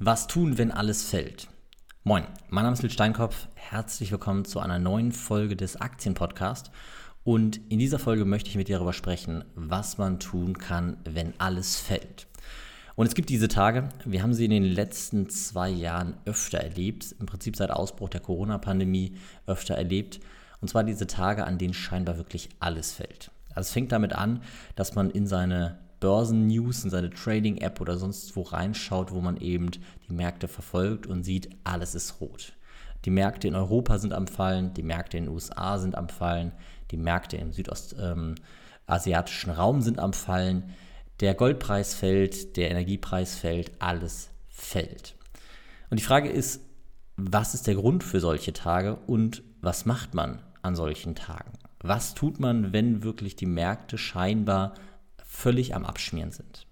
Was tun, wenn alles fällt? Moin, mein Name ist Lil Steinkopf. Herzlich willkommen zu einer neuen Folge des Aktienpodcasts. Und in dieser Folge möchte ich mit dir darüber sprechen, was man tun kann, wenn alles fällt. Und es gibt diese Tage, wir haben sie in den letzten zwei Jahren öfter erlebt, im Prinzip seit Ausbruch der Corona-Pandemie öfter erlebt. Und zwar diese Tage, an denen scheinbar wirklich alles fällt. Also es fängt damit an, dass man in seine Börsen-News in seine Trading-App oder sonst wo reinschaut, wo man eben die Märkte verfolgt und sieht, alles ist rot. Die Märkte in Europa sind am Fallen, die Märkte in den USA sind am Fallen, die Märkte im südostasiatischen ähm, Raum sind am Fallen, der Goldpreis fällt, der Energiepreis fällt, alles fällt. Und die Frage ist, was ist der Grund für solche Tage und was macht man an solchen Tagen? Was tut man, wenn wirklich die Märkte scheinbar völlig am Abschmieren sind.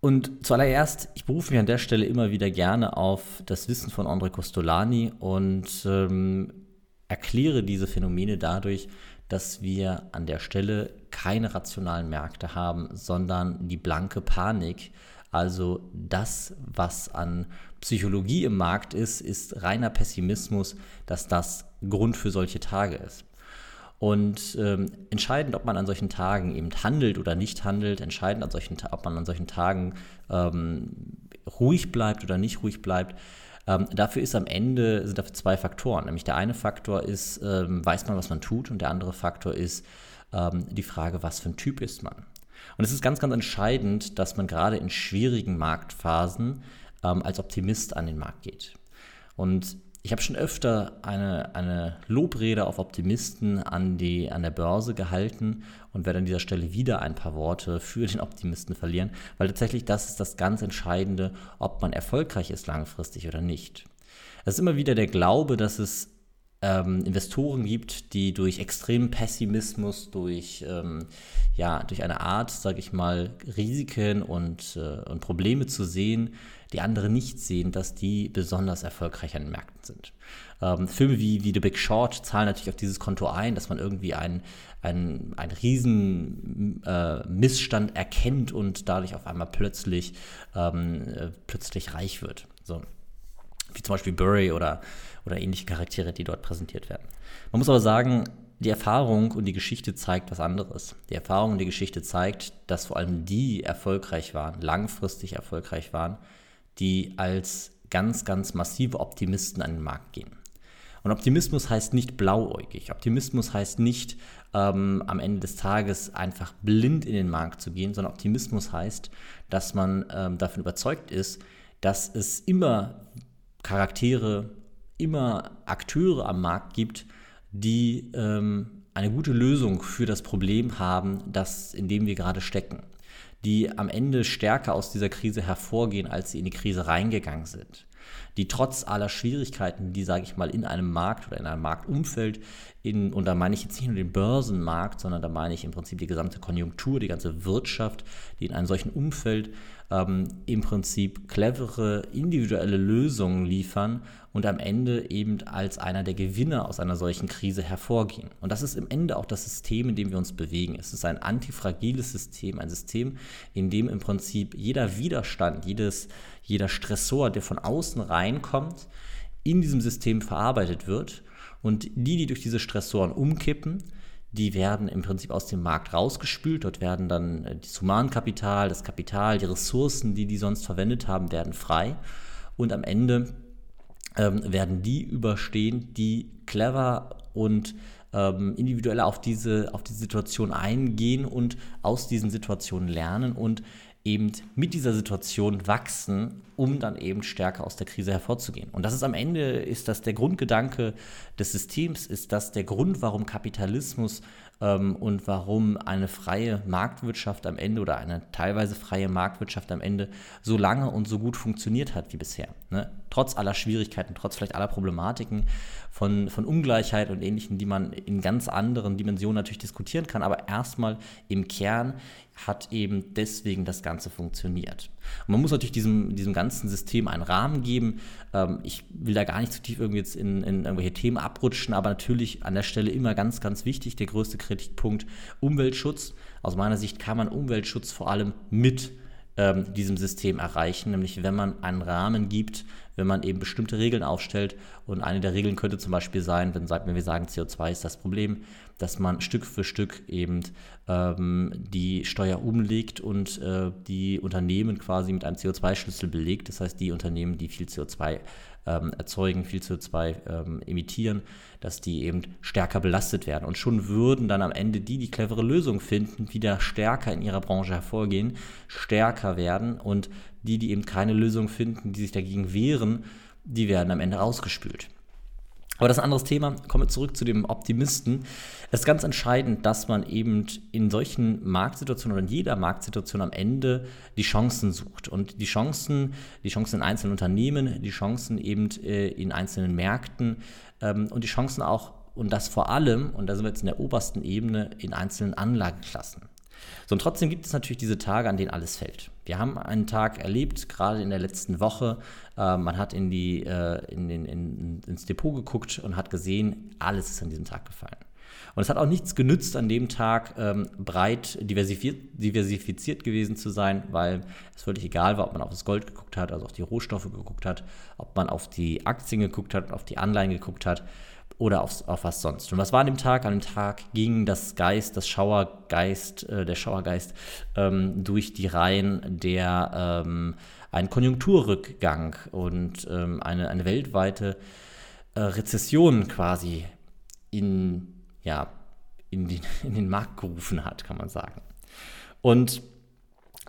Und zuallererst, ich berufe mich an der Stelle immer wieder gerne auf das Wissen von André Costolani und ähm, erkläre diese Phänomene dadurch, dass wir an der Stelle keine rationalen Märkte haben, sondern die blanke Panik. Also das, was an Psychologie im Markt ist, ist reiner Pessimismus, dass das Grund für solche Tage ist. Und ähm, entscheidend, ob man an solchen Tagen eben handelt oder nicht handelt, entscheidend, an solchen, ob man an solchen Tagen ähm, ruhig bleibt oder nicht ruhig bleibt, ähm, dafür ist am Ende, sind dafür zwei Faktoren. Nämlich der eine Faktor ist, ähm, weiß man, was man tut, und der andere Faktor ist ähm, die Frage, was für ein Typ ist man. Und es ist ganz, ganz entscheidend, dass man gerade in schwierigen Marktphasen ähm, als Optimist an den Markt geht. Und ich habe schon öfter eine, eine Lobrede auf Optimisten an, die, an der Börse gehalten und werde an dieser Stelle wieder ein paar Worte für den Optimisten verlieren, weil tatsächlich das ist das ganz Entscheidende, ob man erfolgreich ist langfristig oder nicht. Es ist immer wieder der Glaube, dass es ähm, Investoren gibt, die durch extremen Pessimismus, durch, ähm, ja, durch eine Art, sage ich mal, Risiken und, äh, und Probleme zu sehen, die andere nicht sehen, dass die besonders erfolgreich an den Märkten sind. Ähm, Filme wie, wie The Big Short zahlen natürlich auf dieses Konto ein, dass man irgendwie einen, einen, einen riesen äh, Missstand erkennt und dadurch auf einmal plötzlich, ähm, äh, plötzlich reich wird. So. Wie zum Beispiel Burry oder, oder ähnliche Charaktere, die dort präsentiert werden. Man muss aber sagen, die Erfahrung und die Geschichte zeigt was anderes. Die Erfahrung und die Geschichte zeigt, dass vor allem die erfolgreich waren, langfristig erfolgreich waren, die als ganz, ganz massive Optimisten an den Markt gehen. Und Optimismus heißt nicht blauäugig. Optimismus heißt nicht ähm, am Ende des Tages einfach blind in den Markt zu gehen, sondern Optimismus heißt, dass man ähm, davon überzeugt ist, dass es immer Charaktere, immer Akteure am Markt gibt, die ähm, eine gute Lösung für das Problem haben, das, in dem wir gerade stecken die am Ende stärker aus dieser Krise hervorgehen, als sie in die Krise reingegangen sind. Die trotz aller Schwierigkeiten, die, sage ich mal, in einem Markt oder in einem Marktumfeld, in, und da meine ich jetzt nicht nur den Börsenmarkt, sondern da meine ich im Prinzip die gesamte Konjunktur, die ganze Wirtschaft, die in einem solchen Umfeld ähm, im Prinzip clevere individuelle Lösungen liefern und am Ende eben als einer der Gewinner aus einer solchen Krise hervorgehen. Und das ist im Ende auch das System, in dem wir uns bewegen. Es ist ein antifragiles System, ein System, in dem im Prinzip jeder Widerstand, jedes, jeder Stressor, der von außen reinkommt, in diesem System verarbeitet wird. Und die, die durch diese Stressoren umkippen, die werden im Prinzip aus dem Markt rausgespült. Dort werden dann äh, das Humankapital, das Kapital, die Ressourcen, die die sonst verwendet haben, werden frei. Und am Ende ähm, werden die überstehen, die clever und ähm, individuell auf diese, auf diese Situation eingehen und aus diesen Situationen lernen und eben mit dieser Situation wachsen, um dann eben stärker aus der Krise hervorzugehen. Und das ist am Ende, ist das der Grundgedanke des Systems, ist das der Grund, warum Kapitalismus ähm, und warum eine freie Marktwirtschaft am Ende oder eine teilweise freie Marktwirtschaft am Ende so lange und so gut funktioniert hat wie bisher. Ne? Trotz aller Schwierigkeiten, trotz vielleicht aller Problematiken von, von Ungleichheit und Ähnlichem, die man in ganz anderen Dimensionen natürlich diskutieren kann, aber erstmal im Kern hat eben deswegen das Ganze funktioniert. Und man muss natürlich diesem, diesem ganzen System einen Rahmen geben. Ähm, ich will da gar nicht zu tief irgendwie jetzt in, in irgendwelche Themen abrutschen, aber natürlich an der Stelle immer ganz, ganz wichtig, der größte Kritikpunkt Umweltschutz. Aus meiner Sicht kann man Umweltschutz vor allem mit ähm, diesem System erreichen, nämlich wenn man einen Rahmen gibt, wenn man eben bestimmte Regeln aufstellt. Und eine der Regeln könnte zum Beispiel sein, wenn, wenn wir sagen, CO2 ist das Problem, dass man Stück für Stück eben ähm, die Steuer umlegt und äh, die Unternehmen quasi mit einem CO2-Schlüssel belegt. Das heißt, die Unternehmen, die viel CO2 ähm, erzeugen, viel CO2 ähm, emittieren, dass die eben stärker belastet werden. Und schon würden dann am Ende die, die clevere Lösungen finden, wieder stärker in ihrer Branche hervorgehen, stärker werden und die, die eben keine Lösung finden, die sich dagegen wehren, die werden am Ende rausgespült. Aber das ist ein anderes Thema. Kommen wir zurück zu dem Optimisten. Es ist ganz entscheidend, dass man eben in solchen Marktsituationen oder in jeder Marktsituation am Ende die Chancen sucht. Und die Chancen, die Chancen in einzelnen Unternehmen, die Chancen eben äh, in einzelnen Märkten ähm, und die Chancen auch, und das vor allem, und da sind wir jetzt in der obersten Ebene, in einzelnen Anlageklassen. So, und trotzdem gibt es natürlich diese Tage, an denen alles fällt. Wir haben einen Tag erlebt, gerade in der letzten Woche. Äh, man hat in die, äh, in den, in, ins Depot geguckt und hat gesehen, alles ist an diesem Tag gefallen. Und es hat auch nichts genützt, an dem Tag ähm, breit diversifiziert, diversifiziert gewesen zu sein, weil es völlig egal war, ob man auf das Gold geguckt hat, also auf die Rohstoffe geguckt hat, ob man auf die Aktien geguckt hat, auf die Anleihen geguckt hat oder auf, auf was sonst. Und was war an dem Tag? An dem Tag ging das Geist, das Schauergeist, äh, der Schauergeist ähm, durch die Reihen, der ähm, einen Konjunkturrückgang und ähm, eine, eine weltweite äh, Rezession quasi in, ja, in, den, in den Markt gerufen hat, kann man sagen. Und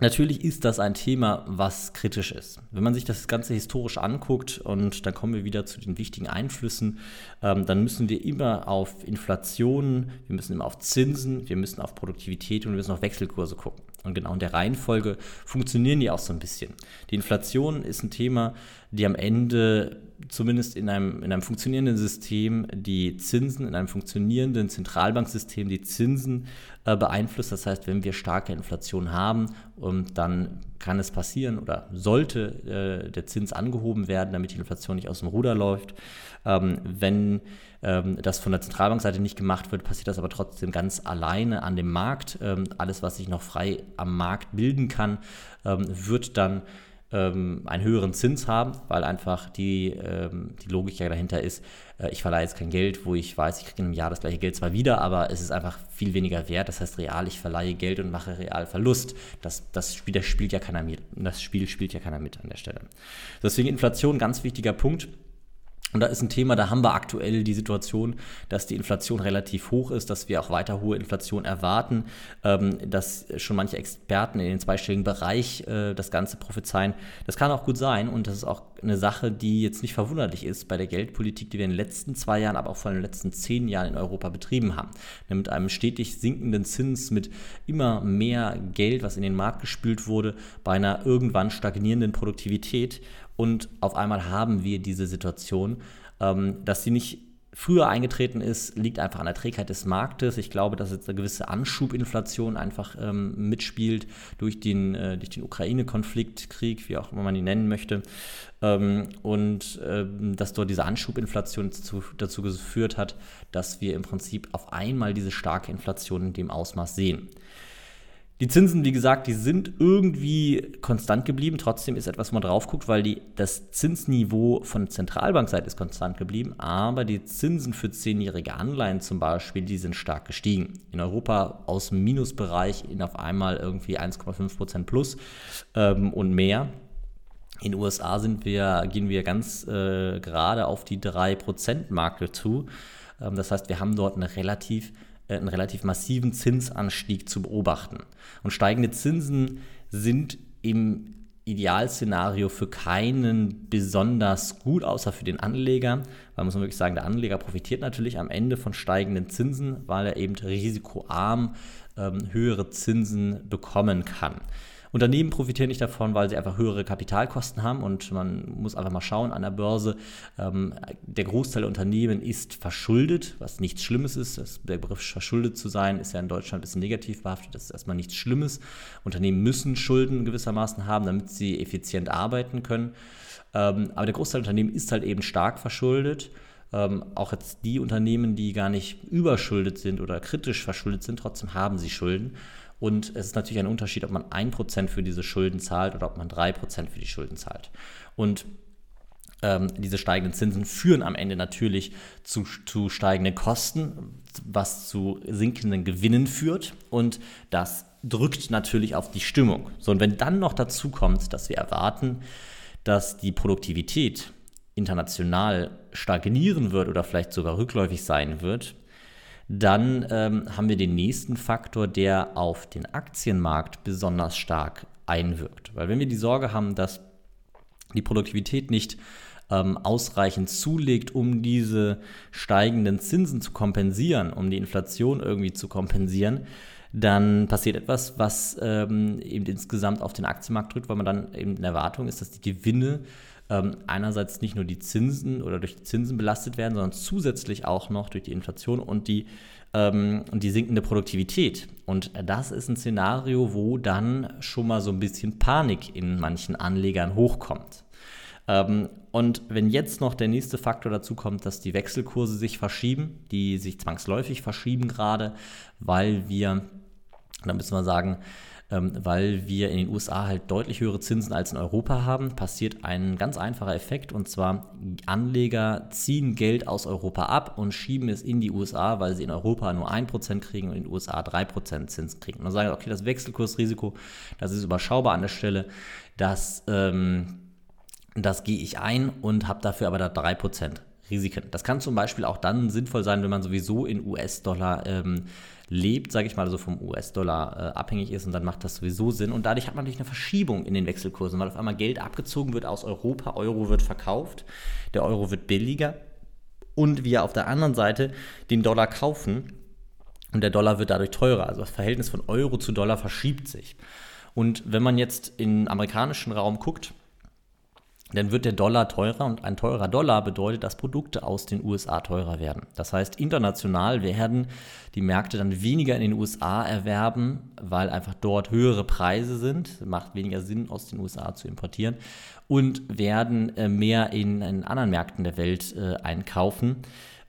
Natürlich ist das ein Thema, was kritisch ist. Wenn man sich das Ganze historisch anguckt, und dann kommen wir wieder zu den wichtigen Einflüssen, ähm, dann müssen wir immer auf Inflation, wir müssen immer auf Zinsen, wir müssen auf Produktivität und wir müssen auf Wechselkurse gucken. Und genau in der Reihenfolge funktionieren die auch so ein bisschen. Die Inflation ist ein Thema, die am Ende zumindest in einem, in einem funktionierenden System die Zinsen, in einem funktionierenden Zentralbanksystem die Zinsen äh, beeinflusst. Das heißt, wenn wir starke Inflation haben, ähm, dann kann es passieren oder sollte äh, der Zins angehoben werden, damit die Inflation nicht aus dem Ruder läuft. Ähm, wenn ähm, das von der Zentralbankseite nicht gemacht wird, passiert das aber trotzdem ganz alleine an dem Markt. Ähm, alles, was sich noch frei am Markt bilden kann, ähm, wird dann ähm, einen höheren Zins haben, weil einfach die, ähm, die Logik ja dahinter ist, äh, ich verleihe jetzt kein Geld, wo ich weiß, ich kriege in einem Jahr das gleiche Geld zwar wieder, aber es ist einfach viel weniger wert. Das heißt, real, ich verleihe Geld und mache real Verlust. Das, das, Spiel, das spielt ja keiner mit. Das Spiel spielt ja keiner mit an der Stelle. Deswegen Inflation, ganz wichtiger Punkt. Und da ist ein Thema, da haben wir aktuell die Situation, dass die Inflation relativ hoch ist, dass wir auch weiter hohe Inflation erwarten, ähm, dass schon manche Experten in den zweistelligen Bereich äh, das Ganze prophezeien. Das kann auch gut sein und das ist auch eine Sache, die jetzt nicht verwunderlich ist bei der Geldpolitik, die wir in den letzten zwei Jahren, aber auch vor den letzten zehn Jahren in Europa betrieben haben. Mit einem stetig sinkenden Zins, mit immer mehr Geld, was in den Markt gespült wurde, bei einer irgendwann stagnierenden Produktivität und auf einmal haben wir diese Situation, ähm, dass sie nicht früher eingetreten ist, liegt einfach an der Trägheit des Marktes. Ich glaube, dass jetzt eine gewisse Anschubinflation einfach ähm, mitspielt durch den, äh, den Ukraine-Konflikt, Krieg, wie auch immer man ihn nennen möchte. Ähm, und ähm, dass dort diese Anschubinflation zu, dazu geführt hat, dass wir im Prinzip auf einmal diese starke Inflation in dem Ausmaß sehen. Die Zinsen, wie gesagt, die sind irgendwie konstant geblieben. Trotzdem ist etwas, wo man drauf guckt, weil die, das Zinsniveau von Zentralbankseite ist konstant geblieben, aber die Zinsen für zehnjährige Anleihen zum Beispiel, die sind stark gestiegen. In Europa aus dem Minusbereich in auf einmal irgendwie 1,5 Prozent plus ähm, und mehr. In den USA sind wir, gehen wir ganz äh, gerade auf die 3%-Marke zu. Ähm, das heißt, wir haben dort eine relativ einen relativ massiven Zinsanstieg zu beobachten. Und steigende Zinsen sind im Idealszenario für keinen besonders gut, außer für den Anleger, weil muss man wirklich sagen, der Anleger profitiert natürlich am Ende von steigenden Zinsen, weil er eben risikoarm ähm, höhere Zinsen bekommen kann. Unternehmen profitieren nicht davon, weil sie einfach höhere Kapitalkosten haben und man muss einfach mal schauen an der Börse. Ähm, der Großteil der Unternehmen ist verschuldet, was nichts Schlimmes ist. Das, der Begriff verschuldet zu sein ist ja in Deutschland ein bisschen negativ behaftet. Das ist erstmal nichts Schlimmes. Unternehmen müssen Schulden gewissermaßen haben, damit sie effizient arbeiten können. Ähm, aber der Großteil der Unternehmen ist halt eben stark verschuldet. Ähm, auch jetzt die Unternehmen, die gar nicht überschuldet sind oder kritisch verschuldet sind, trotzdem haben sie Schulden. Und es ist natürlich ein Unterschied, ob man 1% für diese Schulden zahlt oder ob man 3% für die Schulden zahlt. Und ähm, diese steigenden Zinsen führen am Ende natürlich zu, zu steigenden Kosten, was zu sinkenden Gewinnen führt. Und das drückt natürlich auf die Stimmung. So, und wenn dann noch dazu kommt, dass wir erwarten, dass die Produktivität international stagnieren wird oder vielleicht sogar rückläufig sein wird, dann ähm, haben wir den nächsten Faktor, der auf den Aktienmarkt besonders stark einwirkt. Weil wenn wir die Sorge haben, dass die Produktivität nicht ähm, ausreichend zulegt, um diese steigenden Zinsen zu kompensieren, um die Inflation irgendwie zu kompensieren, dann passiert etwas, was ähm, eben insgesamt auf den Aktienmarkt drückt, weil man dann eben in Erwartung ist, dass die Gewinne ähm, einerseits nicht nur die Zinsen oder durch die Zinsen belastet werden, sondern zusätzlich auch noch durch die Inflation und die, ähm, die sinkende Produktivität. Und das ist ein Szenario, wo dann schon mal so ein bisschen Panik in manchen Anlegern hochkommt. Ähm, und wenn jetzt noch der nächste Faktor dazu kommt, dass die Wechselkurse sich verschieben, die sich zwangsläufig verschieben gerade, weil wir, da müssen wir sagen, weil wir in den USA halt deutlich höhere Zinsen als in Europa haben, passiert ein ganz einfacher Effekt und zwar Anleger ziehen Geld aus Europa ab und schieben es in die USA, weil sie in Europa nur 1% kriegen und in den USA 3% Zins kriegen. Und dann sagen, okay, das Wechselkursrisiko, das ist überschaubar an der Stelle, das, ähm, das gehe ich ein und habe dafür aber da 3% Risiken. Das kann zum Beispiel auch dann sinnvoll sein, wenn man sowieso in US-Dollar ähm, lebt, sage ich mal, also vom US-Dollar äh, abhängig ist und dann macht das sowieso Sinn. Und dadurch hat man natürlich eine Verschiebung in den Wechselkursen, weil auf einmal Geld abgezogen wird aus Europa, Euro wird verkauft, der Euro wird billiger und wir auf der anderen Seite den Dollar kaufen und der Dollar wird dadurch teurer. Also das Verhältnis von Euro zu Dollar verschiebt sich. Und wenn man jetzt im amerikanischen Raum guckt, dann wird der Dollar teurer und ein teurer Dollar bedeutet, dass Produkte aus den USA teurer werden. Das heißt, international werden die Märkte dann weniger in den USA erwerben, weil einfach dort höhere Preise sind, macht weniger Sinn aus den USA zu importieren und werden äh, mehr in, in anderen Märkten der Welt äh, einkaufen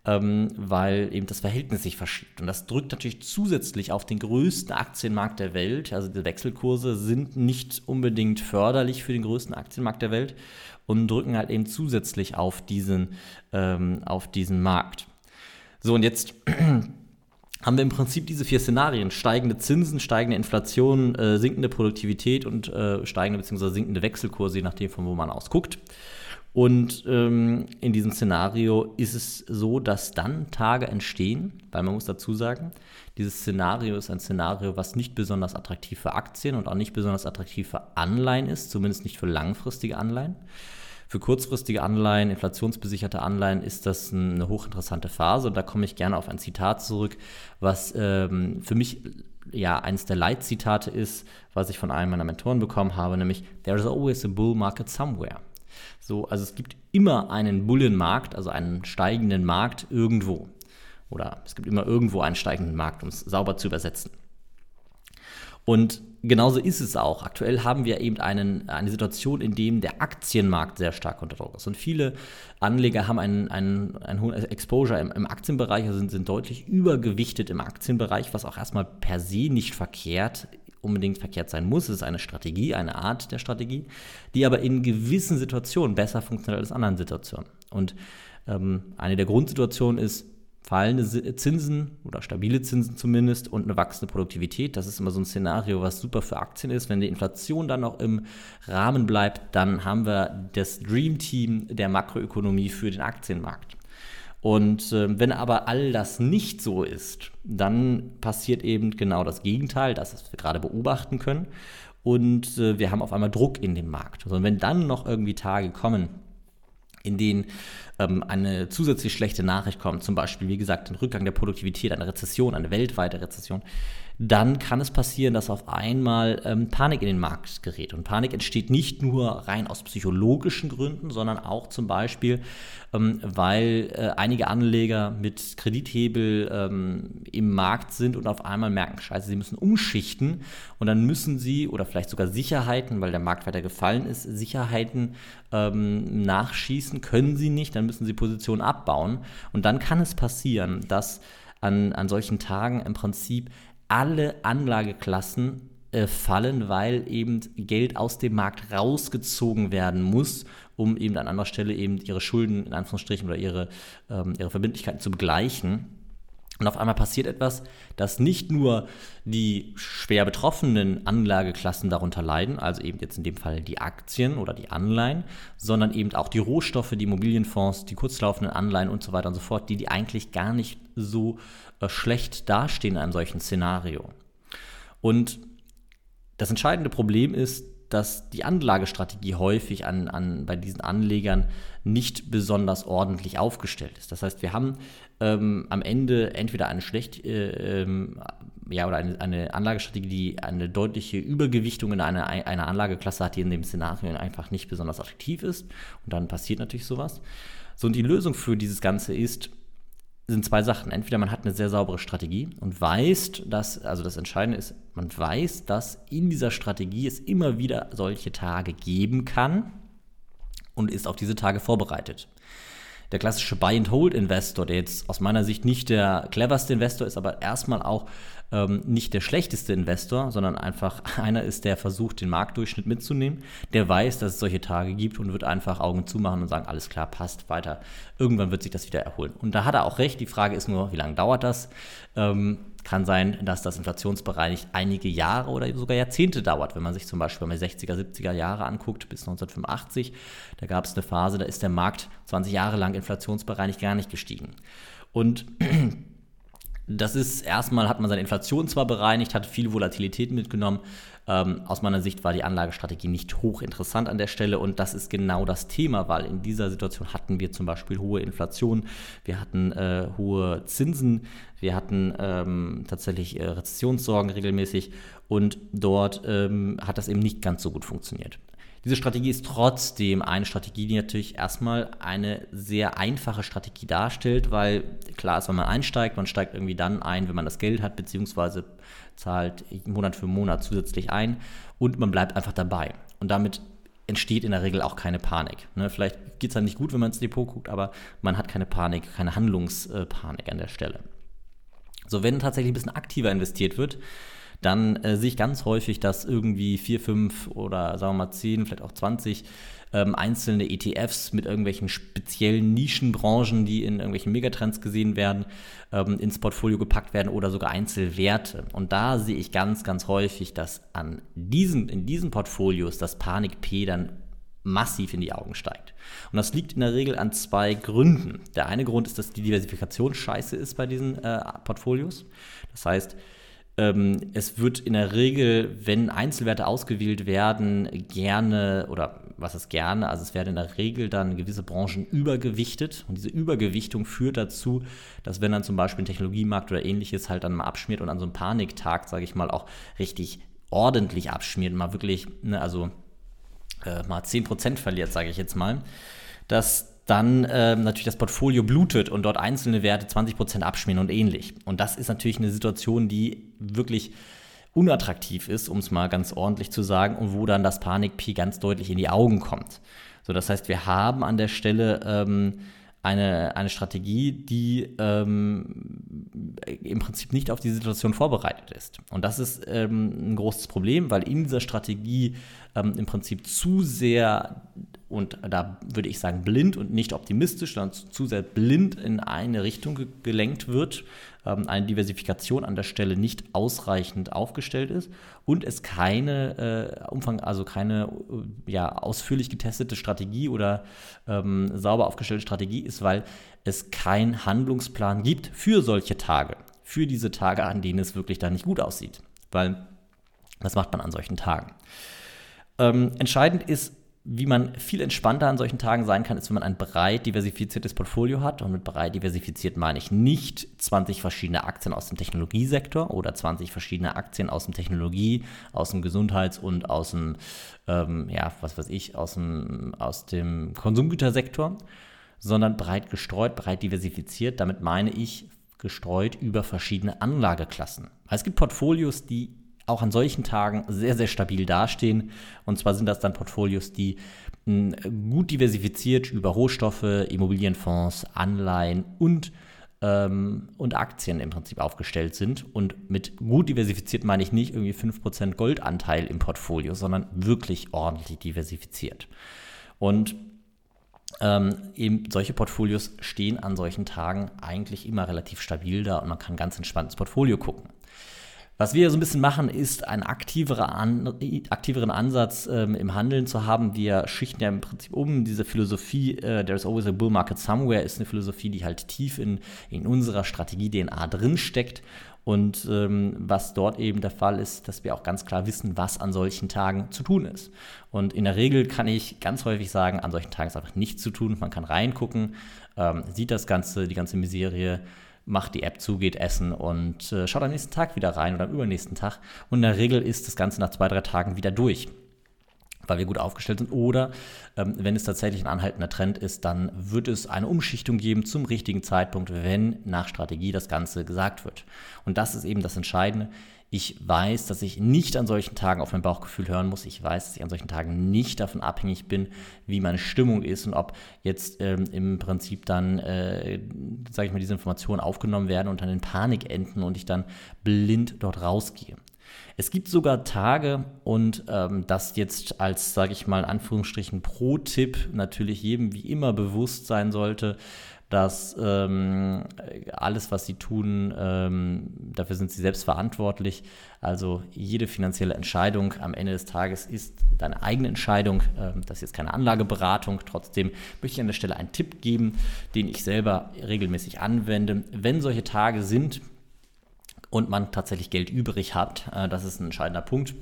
ähm, weil eben das Verhältnis sich verschiebt. Und das drückt natürlich zusätzlich auf den größten Aktienmarkt der Welt. Also die Wechselkurse sind nicht unbedingt förderlich für den größten Aktienmarkt der Welt und drücken halt eben zusätzlich auf diesen, ähm, auf diesen Markt. So, und jetzt haben wir im Prinzip diese vier Szenarien. Steigende Zinsen, steigende Inflation, äh, sinkende Produktivität und äh, steigende bzw. sinkende Wechselkurse, je nachdem, von wo man aus guckt. Und ähm, in diesem Szenario ist es so, dass dann Tage entstehen, weil man muss dazu sagen, dieses Szenario ist ein Szenario, was nicht besonders attraktiv für Aktien und auch nicht besonders attraktiv für Anleihen ist, zumindest nicht für langfristige Anleihen. Für kurzfristige Anleihen, inflationsbesicherte Anleihen ist das eine hochinteressante Phase und da komme ich gerne auf ein Zitat zurück, was ähm, für mich ja eines der Leitzitate ist, was ich von einem meiner Mentoren bekommen habe, nämlich There is always a bull market somewhere. So, also es gibt immer einen Bullenmarkt, also einen steigenden Markt irgendwo. Oder es gibt immer irgendwo einen steigenden Markt, um es sauber zu übersetzen. Und genauso ist es auch. Aktuell haben wir eben einen, eine Situation, in dem der Aktienmarkt sehr stark unter Druck ist. Und viele Anleger haben einen, einen, einen hohen Exposure im, im Aktienbereich, also sind, sind deutlich übergewichtet im Aktienbereich, was auch erstmal per se nicht verkehrt unbedingt verkehrt sein muss. Es ist eine Strategie, eine Art der Strategie, die aber in gewissen Situationen besser funktioniert als in anderen Situationen. Und ähm, eine der Grundsituationen ist fallende Zinsen oder stabile Zinsen zumindest und eine wachsende Produktivität. Das ist immer so ein Szenario, was super für Aktien ist. Wenn die Inflation dann noch im Rahmen bleibt, dann haben wir das Dream Team der Makroökonomie für den Aktienmarkt. Und äh, wenn aber all das nicht so ist, dann passiert eben genau das Gegenteil, das wir gerade beobachten können. Und äh, wir haben auf einmal Druck in dem Markt. Also wenn dann noch irgendwie Tage kommen, in denen ähm, eine zusätzlich schlechte Nachricht kommt, zum Beispiel, wie gesagt, ein Rückgang der Produktivität, eine Rezession, eine weltweite Rezession, dann kann es passieren, dass auf einmal ähm, Panik in den Markt gerät. Und Panik entsteht nicht nur rein aus psychologischen Gründen, sondern auch zum Beispiel, ähm, weil äh, einige Anleger mit Kredithebel ähm, im Markt sind und auf einmal merken, scheiße, sie müssen umschichten. Und dann müssen sie oder vielleicht sogar Sicherheiten, weil der Markt weiter gefallen ist, Sicherheiten ähm, nachschießen, können sie nicht, dann müssen sie Positionen abbauen. Und dann kann es passieren, dass an, an solchen Tagen im Prinzip alle Anlageklassen äh, fallen, weil eben Geld aus dem Markt rausgezogen werden muss, um eben an anderer Stelle eben ihre Schulden in Anführungsstrichen oder ihre, ähm, ihre Verbindlichkeiten zu begleichen. Und auf einmal passiert etwas, dass nicht nur die schwer betroffenen Anlageklassen darunter leiden, also eben jetzt in dem Fall die Aktien oder die Anleihen, sondern eben auch die Rohstoffe, die Immobilienfonds, die kurzlaufenden Anleihen und so weiter und so fort, die, die eigentlich gar nicht so schlecht dastehen in einem solchen Szenario. Und das entscheidende Problem ist, dass die Anlagestrategie häufig an, an, bei diesen Anlegern nicht besonders ordentlich aufgestellt ist. Das heißt, wir haben ähm, am Ende entweder eine schlecht, äh, ähm, ja, oder eine, eine, Anlagestrategie, die eine deutliche Übergewichtung in einer, einer Anlageklasse hat, die in dem Szenario einfach nicht besonders attraktiv ist. Und dann passiert natürlich sowas. So, und die Lösung für dieses Ganze ist, sind zwei Sachen. Entweder man hat eine sehr saubere Strategie und weiß, dass, also das Entscheidende ist, man weiß, dass in dieser Strategie es immer wieder solche Tage geben kann und ist auf diese Tage vorbereitet der klassische Buy-and-Hold-Investor, der jetzt aus meiner Sicht nicht der cleverste Investor ist, aber erstmal auch ähm, nicht der schlechteste Investor, sondern einfach einer ist, der versucht, den Marktdurchschnitt mitzunehmen, der weiß, dass es solche Tage gibt und wird einfach Augen zumachen und sagen, alles klar, passt weiter. Irgendwann wird sich das wieder erholen. Und da hat er auch recht. Die Frage ist nur, wie lange dauert das? Ähm, kann sein, dass das inflationsbereinigt einige Jahre oder sogar Jahrzehnte dauert. Wenn man sich zum Beispiel mal 60er, 70er Jahre anguckt, bis 1985, da gab es eine Phase, da ist der Markt 20 Jahre lang inflationsbereinigt gar nicht gestiegen. Und das ist erstmal, hat man seine Inflation zwar bereinigt, hat viel Volatilität mitgenommen. Ähm, aus meiner Sicht war die Anlagestrategie nicht hochinteressant an der Stelle und das ist genau das Thema, weil in dieser Situation hatten wir zum Beispiel hohe Inflation, wir hatten äh, hohe Zinsen, wir hatten ähm, tatsächlich äh, Rezessionssorgen regelmäßig und dort ähm, hat das eben nicht ganz so gut funktioniert. Diese Strategie ist trotzdem eine Strategie, die natürlich erstmal eine sehr einfache Strategie darstellt, weil klar ist, wenn man einsteigt, man steigt irgendwie dann ein, wenn man das Geld hat, beziehungsweise zahlt Monat für Monat zusätzlich ein und man bleibt einfach dabei. Und damit entsteht in der Regel auch keine Panik. Ne? Vielleicht geht es dann nicht gut, wenn man ins Depot guckt, aber man hat keine Panik, keine Handlungspanik an der Stelle. So, wenn tatsächlich ein bisschen aktiver investiert wird, dann äh, sehe ich ganz häufig, dass irgendwie vier, fünf oder sagen wir mal zehn, vielleicht auch 20 ähm, einzelne ETFs mit irgendwelchen speziellen Nischenbranchen, die in irgendwelchen Megatrends gesehen werden, ähm, ins Portfolio gepackt werden oder sogar Einzelwerte. Und da sehe ich ganz, ganz häufig, dass an diesen, in diesen Portfolios das Panik-P dann massiv in die Augen steigt. Und das liegt in der Regel an zwei Gründen. Der eine Grund ist, dass die Diversifikation scheiße ist bei diesen äh, Portfolios. Das heißt, ähm, es wird in der Regel, wenn Einzelwerte ausgewählt werden, gerne oder was ist gerne, also es werden in der Regel dann gewisse Branchen übergewichtet und diese Übergewichtung führt dazu, dass wenn dann zum Beispiel ein Technologiemarkt oder ähnliches halt dann mal abschmiert und an so einem Paniktag, sage ich mal, auch richtig ordentlich abschmiert, mal wirklich, ne, also äh, mal 10% verliert, sage ich jetzt mal, dass dann ähm, natürlich das Portfolio blutet und dort einzelne Werte 20% abschmieren und ähnlich. Und das ist natürlich eine Situation, die wirklich unattraktiv ist, um es mal ganz ordentlich zu sagen, und wo dann das Panik-Pi ganz deutlich in die Augen kommt. So, das heißt, wir haben an der Stelle ähm, eine, eine Strategie, die ähm, im Prinzip nicht auf die Situation vorbereitet ist. Und das ist ähm, ein großes Problem, weil in dieser Strategie ähm, im Prinzip zu sehr und da würde ich sagen blind und nicht optimistisch, sondern zu sehr blind in eine Richtung ge gelenkt wird, ähm, eine Diversifikation an der Stelle nicht ausreichend aufgestellt ist und es keine äh, Umfang, also keine äh, ja, ausführlich getestete Strategie oder ähm, sauber aufgestellte Strategie ist, weil es keinen Handlungsplan gibt für solche Tage, für diese Tage, an denen es wirklich dann nicht gut aussieht. Weil was macht man an solchen Tagen? Ähm, entscheidend ist, wie man viel entspannter an solchen Tagen sein kann, ist, wenn man ein breit diversifiziertes Portfolio hat. Und mit breit diversifiziert meine ich nicht 20 verschiedene Aktien aus dem Technologiesektor oder 20 verschiedene Aktien aus dem Technologie, aus dem Gesundheits- und aus dem, ähm, ja, was weiß ich, aus dem, aus dem Konsumgütersektor, sondern breit gestreut, breit diversifiziert. Damit meine ich gestreut über verschiedene Anlageklassen. Es gibt Portfolios, die auch an solchen Tagen sehr, sehr stabil dastehen. Und zwar sind das dann Portfolios, die hm, gut diversifiziert über Rohstoffe, Immobilienfonds, Anleihen und ähm, und Aktien im Prinzip aufgestellt sind. Und mit gut diversifiziert meine ich nicht irgendwie 5% Goldanteil im Portfolio, sondern wirklich ordentlich diversifiziert. Und ähm, eben solche Portfolios stehen an solchen Tagen eigentlich immer relativ stabil da und man kann ganz entspannt ins Portfolio gucken. Was wir so ein bisschen machen, ist einen aktiverer an, aktiveren Ansatz ähm, im Handeln zu haben. Wir schichten ja im Prinzip um. Diese Philosophie, äh, there's always a bull market somewhere, ist eine Philosophie, die halt tief in, in unserer Strategie-DNA drinsteckt. Und ähm, was dort eben der Fall ist, dass wir auch ganz klar wissen, was an solchen Tagen zu tun ist. Und in der Regel kann ich ganz häufig sagen, an solchen Tagen ist einfach nichts zu tun. Man kann reingucken, ähm, sieht das Ganze, die ganze Miserie macht die App zu, geht essen und äh, schaut am nächsten Tag wieder rein oder am übernächsten Tag. Und in der Regel ist das Ganze nach zwei, drei Tagen wieder durch weil wir gut aufgestellt sind. Oder ähm, wenn es tatsächlich ein anhaltender Trend ist, dann wird es eine Umschichtung geben zum richtigen Zeitpunkt, wenn nach Strategie das Ganze gesagt wird. Und das ist eben das Entscheidende. Ich weiß, dass ich nicht an solchen Tagen auf mein Bauchgefühl hören muss. Ich weiß, dass ich an solchen Tagen nicht davon abhängig bin, wie meine Stimmung ist und ob jetzt ähm, im Prinzip dann, äh, sage ich mal, diese Informationen aufgenommen werden und dann in Panik enden und ich dann blind dort rausgehe. Es gibt sogar Tage und ähm, das jetzt als, sage ich mal, in Anführungsstrichen Pro-Tipp natürlich jedem wie immer bewusst sein sollte, dass ähm, alles, was sie tun, ähm, dafür sind sie selbst verantwortlich. Also jede finanzielle Entscheidung am Ende des Tages ist deine eigene Entscheidung. Ähm, das ist jetzt keine Anlageberatung. Trotzdem möchte ich an der Stelle einen Tipp geben, den ich selber regelmäßig anwende. Wenn solche Tage sind, und man tatsächlich Geld übrig hat. Äh, das ist ein entscheidender Punkt.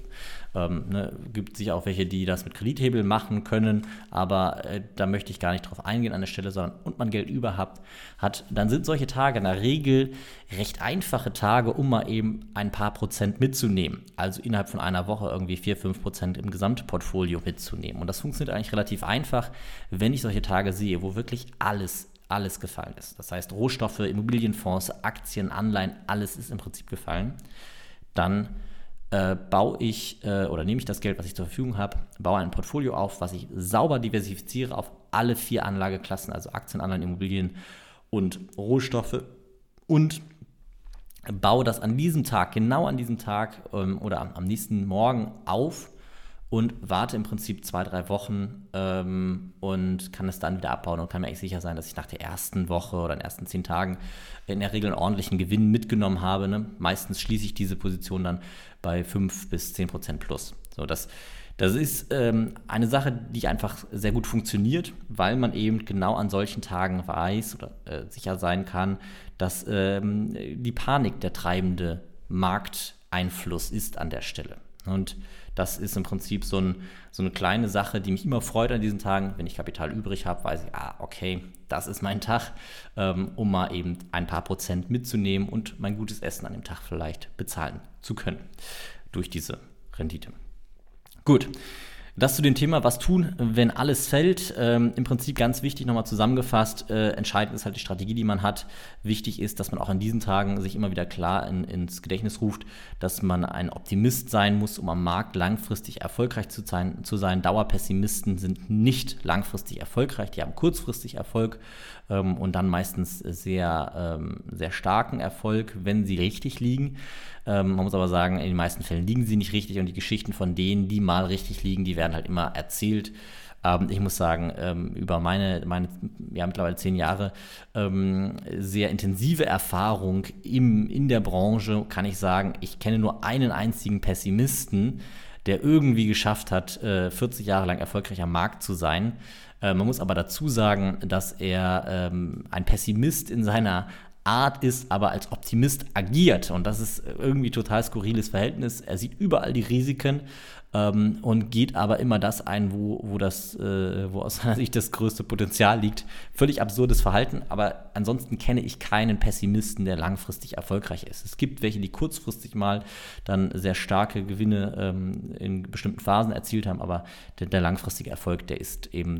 Ähm, ne, gibt sicher auch welche, die das mit Kredithebel machen können, aber äh, da möchte ich gar nicht drauf eingehen an der Stelle, sondern und man Geld über hat, hat, dann sind solche Tage in der Regel recht einfache Tage, um mal eben ein paar Prozent mitzunehmen. Also innerhalb von einer Woche irgendwie 4, 5 Prozent im Gesamtportfolio mitzunehmen. Und das funktioniert eigentlich relativ einfach, wenn ich solche Tage sehe, wo wirklich alles alles gefallen ist. Das heißt, Rohstoffe, Immobilienfonds, Aktien, Anleihen, alles ist im Prinzip gefallen. Dann äh, baue ich äh, oder nehme ich das Geld, was ich zur Verfügung habe, baue ein Portfolio auf, was ich sauber diversifiziere auf alle vier Anlageklassen, also Aktien, Anleihen, Immobilien und Rohstoffe und baue das an diesem Tag, genau an diesem Tag ähm, oder am, am nächsten Morgen auf und warte im Prinzip zwei, drei Wochen ähm, und kann es dann wieder abbauen und kann mir echt sicher sein, dass ich nach der ersten Woche oder den ersten zehn Tagen in der Regel einen ordentlichen Gewinn mitgenommen habe. Ne? Meistens schließe ich diese Position dann bei 5 bis 10 Prozent plus. So, das, das ist ähm, eine Sache, die einfach sehr gut funktioniert, weil man eben genau an solchen Tagen weiß oder äh, sicher sein kann, dass ähm, die Panik der treibende Markteinfluss ist an der Stelle. Und das ist im Prinzip so, ein, so, eine kleine Sache, die mich immer freut an diesen Tagen. Wenn ich Kapital übrig habe, weiß ich, ah, okay, das ist mein Tag, ähm, um mal eben ein paar Prozent mitzunehmen und mein gutes Essen an dem Tag vielleicht bezahlen zu können durch diese Rendite. Gut. Das zu dem Thema, was tun, wenn alles fällt. Ähm, Im Prinzip ganz wichtig nochmal zusammengefasst. Äh, entscheidend ist halt die Strategie, die man hat. Wichtig ist, dass man auch an diesen Tagen sich immer wieder klar in, ins Gedächtnis ruft, dass man ein Optimist sein muss, um am Markt langfristig erfolgreich zu sein. Zu sein. Dauerpessimisten sind nicht langfristig erfolgreich, die haben kurzfristig Erfolg ähm, und dann meistens sehr, ähm, sehr starken Erfolg, wenn sie richtig liegen. Ähm, man muss aber sagen, in den meisten Fällen liegen sie nicht richtig und die Geschichten von denen, die mal richtig liegen, die werden halt immer erzählt. Ähm, ich muss sagen, ähm, über meine, meine ja, mittlerweile zehn Jahre ähm, sehr intensive Erfahrung im, in der Branche kann ich sagen, ich kenne nur einen einzigen Pessimisten, der irgendwie geschafft hat, äh, 40 Jahre lang erfolgreich am Markt zu sein. Äh, man muss aber dazu sagen, dass er ähm, ein Pessimist in seiner Art ist, aber als Optimist agiert. Und das ist irgendwie total skurriles Verhältnis. Er sieht überall die Risiken ähm, und geht aber immer das ein, wo, wo, das, äh, wo aus seiner Sicht das größte Potenzial liegt. Völlig absurdes Verhalten, aber ansonsten kenne ich keinen Pessimisten, der langfristig erfolgreich ist. Es gibt welche, die kurzfristig mal dann sehr starke Gewinne ähm, in bestimmten Phasen erzielt haben, aber der, der langfristige Erfolg, der ist eben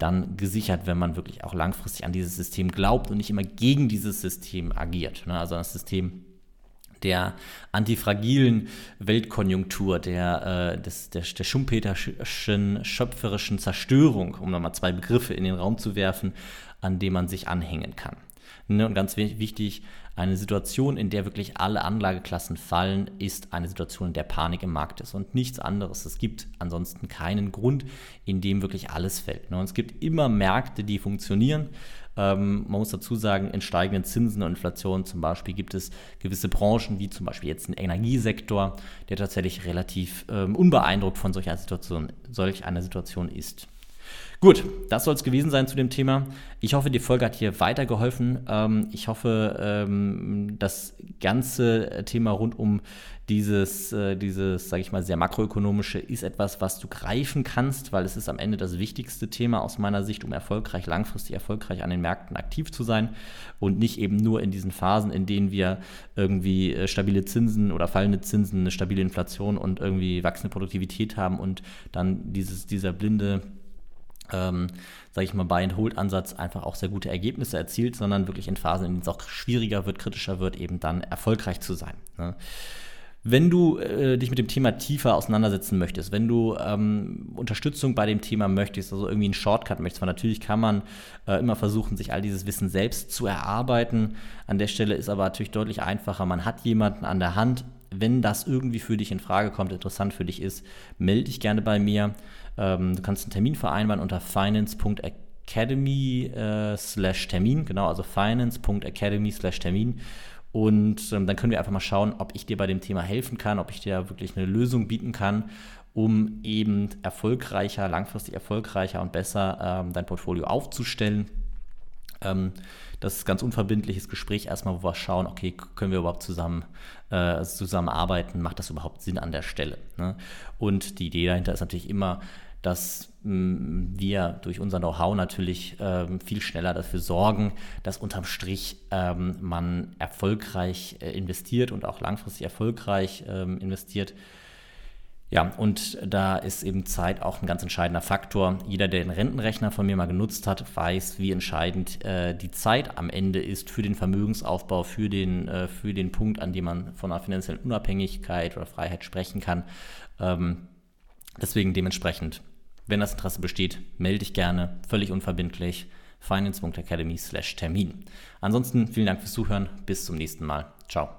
dann gesichert, wenn man wirklich auch langfristig an dieses System glaubt und nicht immer gegen dieses System agiert. Ne? Also das System der antifragilen Weltkonjunktur, der, äh, des, der, der schumpeterschen schöpferischen Zerstörung, um nochmal zwei Begriffe in den Raum zu werfen, an dem man sich anhängen kann. Ne, und ganz wichtig, eine Situation, in der wirklich alle Anlageklassen fallen, ist eine Situation, in der Panik im Markt ist und nichts anderes. Es gibt ansonsten keinen Grund, in dem wirklich alles fällt. Ne? Und es gibt immer Märkte, die funktionieren. Ähm, man muss dazu sagen, in steigenden Zinsen und Inflation zum Beispiel gibt es gewisse Branchen, wie zum Beispiel jetzt ein Energiesektor, der tatsächlich relativ ähm, unbeeindruckt von solch einer Situation, solch einer Situation ist. Gut, das soll es gewesen sein zu dem Thema. Ich hoffe, die Folge hat hier weitergeholfen. Ähm, ich hoffe, ähm, das ganze Thema rund um dieses, äh, dieses, sage ich mal, sehr makroökonomische ist etwas, was du greifen kannst, weil es ist am Ende das wichtigste Thema aus meiner Sicht, um erfolgreich, langfristig erfolgreich an den Märkten aktiv zu sein und nicht eben nur in diesen Phasen, in denen wir irgendwie äh, stabile Zinsen oder fallende Zinsen, eine stabile Inflation und irgendwie wachsende Produktivität haben und dann dieses, dieser blinde ähm, sage ich mal, Buy-and-Hold-Ansatz einfach auch sehr gute Ergebnisse erzielt, sondern wirklich in Phasen, in denen es auch schwieriger wird, kritischer wird, eben dann erfolgreich zu sein. Ne? Wenn du äh, dich mit dem Thema tiefer auseinandersetzen möchtest, wenn du ähm, Unterstützung bei dem Thema möchtest, also irgendwie einen Shortcut möchtest, weil natürlich kann man äh, immer versuchen, sich all dieses Wissen selbst zu erarbeiten. An der Stelle ist aber natürlich deutlich einfacher. Man hat jemanden an der Hand. Wenn das irgendwie für dich in Frage kommt, interessant für dich ist, melde dich gerne bei mir. Ähm, du kannst einen Termin vereinbaren unter finance.academy äh, slash Termin, genau, also finance.academy slash Termin. Und ähm, dann können wir einfach mal schauen, ob ich dir bei dem Thema helfen kann, ob ich dir wirklich eine Lösung bieten kann, um eben erfolgreicher, langfristig erfolgreicher und besser ähm, dein Portfolio aufzustellen. Ähm, das ganz unverbindliches Gespräch erstmal, wo wir schauen, okay, können wir überhaupt zusammen äh, zusammenarbeiten, macht das überhaupt Sinn an der Stelle. Ne? Und die Idee dahinter ist natürlich immer, dass mm, wir durch unser Know-how natürlich ähm, viel schneller dafür sorgen, dass unterm Strich ähm, man erfolgreich äh, investiert und auch langfristig erfolgreich ähm, investiert. Ja, und da ist eben Zeit auch ein ganz entscheidender Faktor. Jeder, der den Rentenrechner von mir mal genutzt hat, weiß, wie entscheidend äh, die Zeit am Ende ist für den Vermögensaufbau, für den, äh, für den Punkt, an dem man von einer finanziellen Unabhängigkeit oder Freiheit sprechen kann. Ähm, deswegen dementsprechend wenn das Interesse besteht, melde dich gerne, völlig unverbindlich, finance.academy/termin. Ansonsten vielen Dank fürs Zuhören, bis zum nächsten Mal. Ciao.